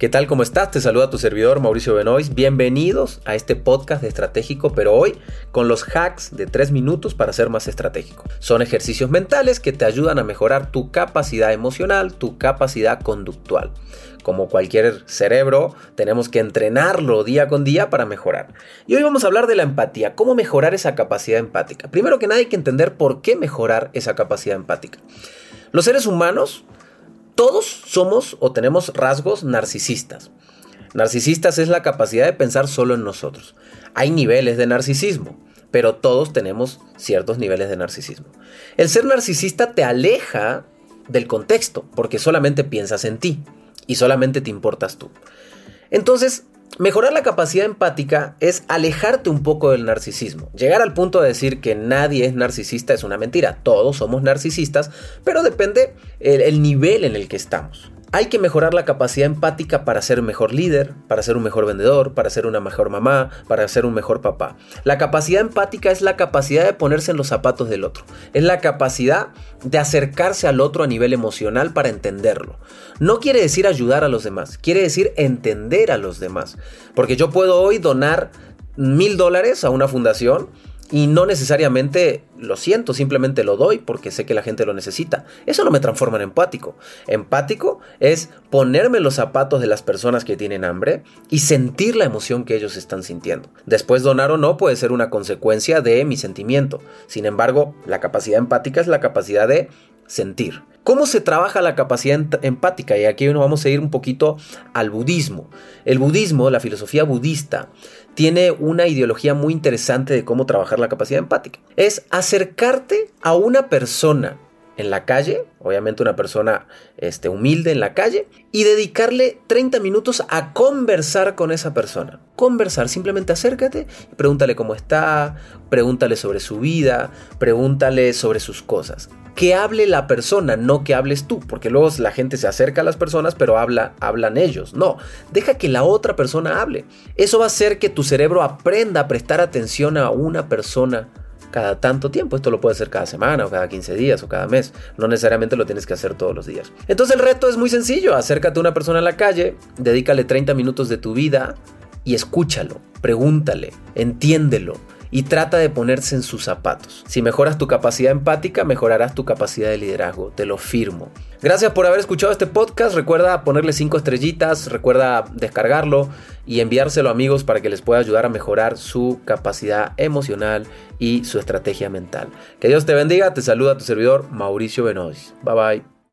¿Qué tal? ¿Cómo estás? Te saluda tu servidor Mauricio Benois. Bienvenidos a este podcast estratégico, pero hoy con los hacks de 3 minutos para ser más estratégico. Son ejercicios mentales que te ayudan a mejorar tu capacidad emocional, tu capacidad conductual. Como cualquier cerebro, tenemos que entrenarlo día con día para mejorar. Y hoy vamos a hablar de la empatía, cómo mejorar esa capacidad empática. Primero que nada hay que entender por qué mejorar esa capacidad empática. Los seres humanos todos somos o tenemos rasgos narcisistas. Narcisistas es la capacidad de pensar solo en nosotros. Hay niveles de narcisismo, pero todos tenemos ciertos niveles de narcisismo. El ser narcisista te aleja del contexto, porque solamente piensas en ti y solamente te importas tú. Entonces, Mejorar la capacidad empática es alejarte un poco del narcisismo. Llegar al punto de decir que nadie es narcisista es una mentira. Todos somos narcisistas, pero depende el, nivel en el que estamos. Hay que mejorar la capacidad empática para ser un mejor líder, para ser un mejor vendedor, para ser una mejor mamá, para ser un mejor papá. La capacidad empática es la capacidad de ponerse en los zapatos del otro. Es la capacidad de acercarse al otro a nivel emocional para entenderlo. No quiere decir ayudar a los demás, quiere decir entender a los demás. Porque yo puedo hoy donar mil dólares a una fundación y no necesariamente lo siento, simplemente lo doy porque sé que la gente lo necesita. Eso no me transforma en empático. Empático es ponerme los zapatos de las personas que tienen hambre y sentir la emoción que ellos están sintiendo. Después donar o no puede ser una consecuencia de mi sentimiento. Sin embargo, la capacidad empática es la capacidad de sentir. ¿Cómo se trabaja la capacidad empática? Y aquí nos vamos a ir un poquito al budismo. El budismo, la filosofía budista, tiene una ideología muy interesante de cómo trabajar la capacidad empática. Es acercarte a una persona en la calle, obviamente una persona este, humilde en la calle, y dedicarle 30 minutos a conversar con esa persona. Conversar, simplemente acércate pregúntale cómo está, pregúntale sobre su vida, pregúntale sobre sus cosas que hable la persona, no que hables tú, porque luego la gente se acerca a las personas, pero habla, hablan ellos. No, deja que la otra persona hable. Eso va a hacer que tu cerebro aprenda a prestar atención a una persona cada tanto tiempo. Esto lo puede hacer cada semana o cada 15 días o cada mes. No necesariamente lo tienes que hacer todos los días. Entonces el reto es muy sencillo. Acércate a una persona en la calle, dedícale 30 minutos de tu vida y escúchalo, pregúntale, entiéndelo y trata de ponerse en sus zapatos. Si mejoras tu capacidad empática, mejorarás tu capacidad de liderazgo, te lo firmo. Gracias por haber escuchado este podcast, recuerda ponerle 5 estrellitas, recuerda descargarlo y enviárselo a amigos para que les pueda ayudar a mejorar su capacidad emocional y su estrategia mental. Que Dios te bendiga, te saluda tu servidor Mauricio Benois. Bye bye.